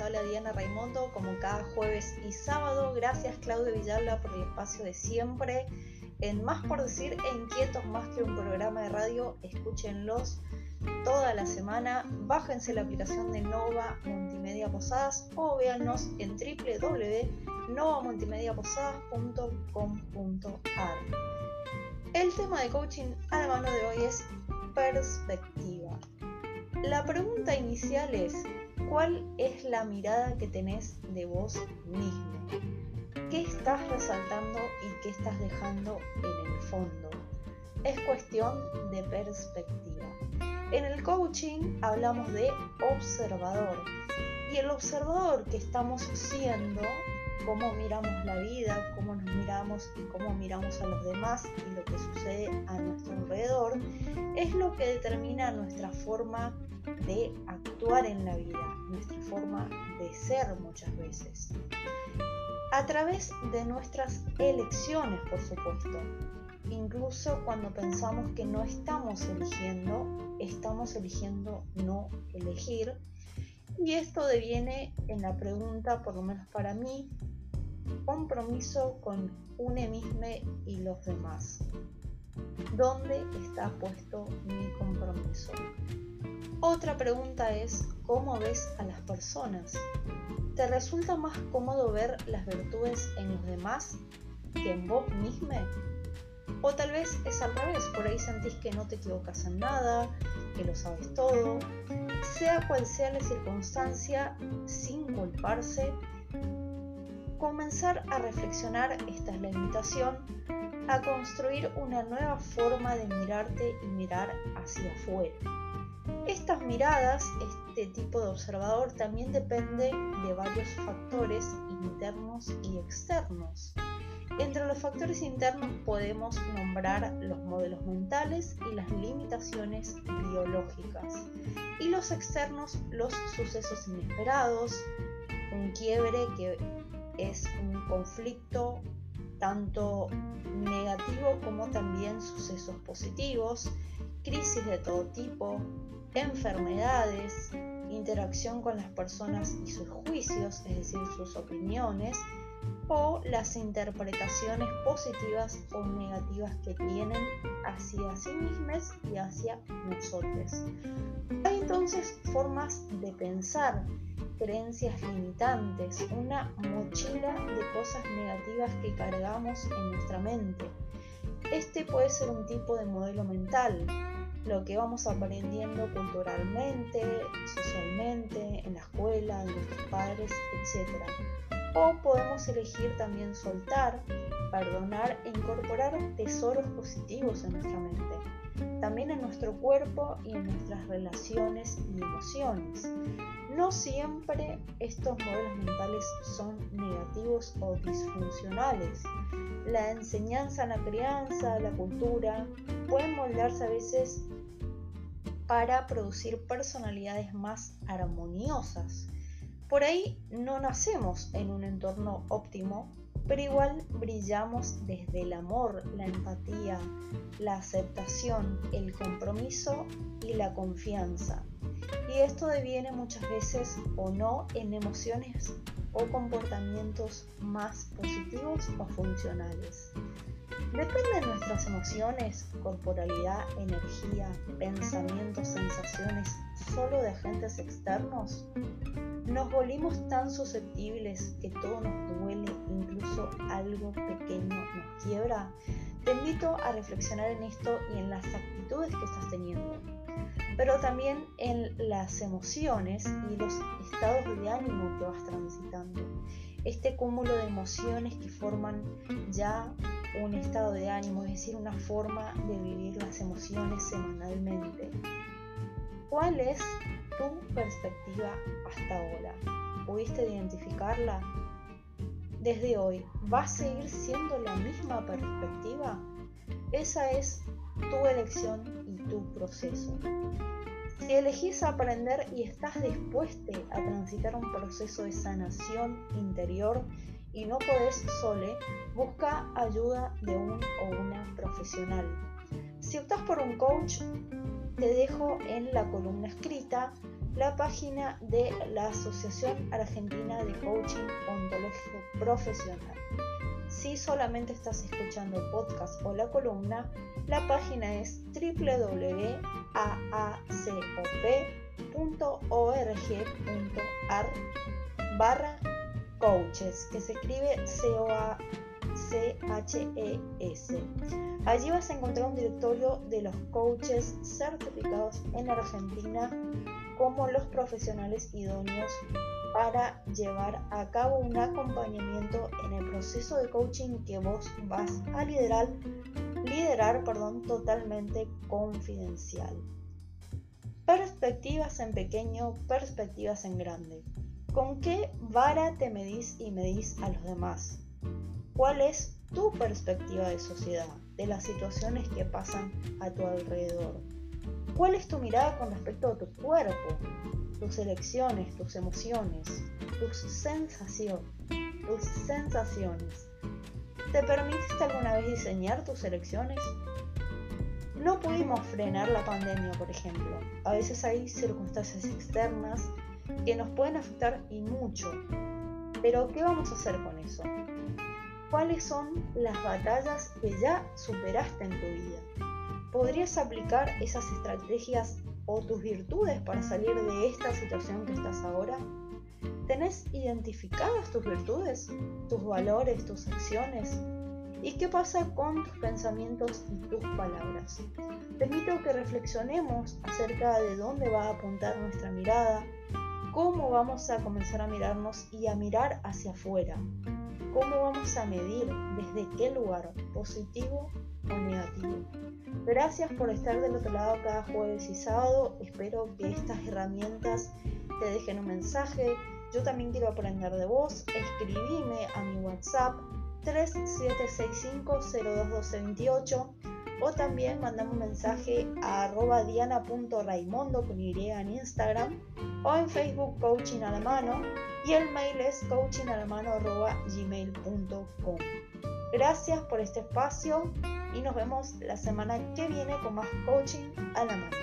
Diana Raimondo, como cada jueves y sábado. Gracias Claudio Villalba por el espacio de siempre. En Más por Decir e Inquietos más que un programa de radio, escúchenlos toda la semana. Bájense la aplicación de Nova Multimedia Posadas o véannos en www.novamultimediaposadas.com.ar. El tema de coaching a la mano de hoy es perspectiva. La pregunta inicial es, ¿cuál es la mirada que tenés de vos mismo? ¿Qué estás resaltando y qué estás dejando en el fondo? Es cuestión de perspectiva. En el coaching hablamos de observador y el observador que estamos siendo cómo miramos la vida, cómo nos miramos y cómo miramos a los demás y lo que sucede a nuestro alrededor, es lo que determina nuestra forma de actuar en la vida, forma de ser muchas veces. A través de nuestras elecciones, por supuesto. Incluso cuando pensamos que no estamos eligiendo, estamos eligiendo no elegir. Y esto deviene en la pregunta, por lo menos para mí, compromiso con une mismo y los demás. ¿Dónde está puesto mi compromiso? Otra pregunta es, ¿cómo ves a las personas? ¿Te resulta más cómodo ver las virtudes en los demás que en vos mismo? O tal vez es al revés, por ahí sentís que no te equivocas en nada, que lo sabes todo. Sea cual sea la circunstancia, sin culparse, comenzar a reflexionar, esta es la invitación, a construir una nueva forma de mirarte y mirar hacia afuera. Estas miradas, este tipo de observador también depende de varios factores internos y externos. Entre los factores internos podemos nombrar los modelos mentales y las limitaciones biológicas. Y los externos, los sucesos inesperados, un quiebre que es un conflicto tanto negativo como también sucesos positivos, crisis de todo tipo, enfermedades, interacción con las personas y sus juicios, es decir, sus opiniones, o las interpretaciones positivas o negativas que tienen hacia sí mismas y hacia nosotros. Hay entonces formas de pensar creencias limitantes, una mochila de cosas negativas que cargamos en nuestra mente. Este puede ser un tipo de modelo mental, lo que vamos aprendiendo culturalmente, socialmente, en la escuela, de nuestros padres, etc. O podemos elegir también soltar, perdonar e incorporar tesoros positivos en nuestra mente también en nuestro cuerpo y en nuestras relaciones y emociones. No siempre estos modelos mentales son negativos o disfuncionales. La enseñanza, la crianza, la cultura pueden moldarse a veces para producir personalidades más armoniosas. Por ahí no nacemos en un entorno óptimo pero igual brillamos desde el amor, la empatía, la aceptación, el compromiso y la confianza. Y esto deviene muchas veces o no en emociones o comportamientos más positivos o funcionales. Depende de nuestras emociones, corporalidad, energía, pensamientos, sensaciones, solo de agentes externos. Nos volvimos tan susceptibles que todo nos duele, incluso algo pequeño nos quiebra. Te invito a reflexionar en esto y en las actitudes que estás teniendo, pero también en las emociones y los estados de ánimo que vas transitando. Este cúmulo de emociones que forman ya un estado de ánimo, es decir, una forma de vivir las emociones semanalmente. ¿Cuál es tu perspectiva hasta ahora? ¿Pudiste identificarla? Desde hoy, ¿va a seguir siendo la misma perspectiva? Esa es tu elección y tu proceso. Si elegís aprender y estás dispuesto a transitar un proceso de sanación interior y no podés sole, busca ayuda de un o una profesional. Si optas por un coach, te dejo en la columna escrita la página de la Asociación Argentina de Coaching Ontológico Profesional. Si solamente estás escuchando el podcast o la columna, la página es www.aacop.org.ar barra coaches, que se escribe C-O-A-C-H-E-S. Allí vas a encontrar un directorio de los coaches certificados en Argentina como los profesionales idóneos para llevar a cabo un acompañamiento en el proceso de coaching que vos vas a liderar, liderar perdón, totalmente confidencial. Perspectivas en pequeño, perspectivas en grande. ¿Con qué vara te medís y medís a los demás? ¿Cuál es tu perspectiva de sociedad, de las situaciones que pasan a tu alrededor? ¿Cuál es tu mirada con respecto a tu cuerpo, tus elecciones, tus emociones, tus sensaciones, tus sensaciones? ¿Te permitiste alguna vez diseñar tus elecciones? No pudimos frenar la pandemia, por ejemplo. A veces hay circunstancias externas que nos pueden afectar y mucho. Pero ¿qué vamos a hacer con eso? ¿Cuáles son las batallas que ya superaste en tu vida? ¿Podrías aplicar esas estrategias o tus virtudes para salir de esta situación que estás ahora? ¿Tenés identificadas tus virtudes, tus valores, tus acciones? ¿Y qué pasa con tus pensamientos y tus palabras? Te invito a que reflexionemos acerca de dónde va a apuntar nuestra mirada, cómo vamos a comenzar a mirarnos y a mirar hacia afuera, cómo vamos a medir desde qué lugar, positivo o negativo. Gracias por estar del otro lado cada jueves y sábado. Espero que estas herramientas te dejen un mensaje. Yo también quiero aprender de vos. Escribime a mi WhatsApp 3765-021228 o también mandame un mensaje a arroba diana.raimondo con Y en Instagram o en Facebook Coaching a la mano y el mail es coachingalamano.gmail.com Gracias por este espacio y nos vemos la semana que viene con más coaching a la mano.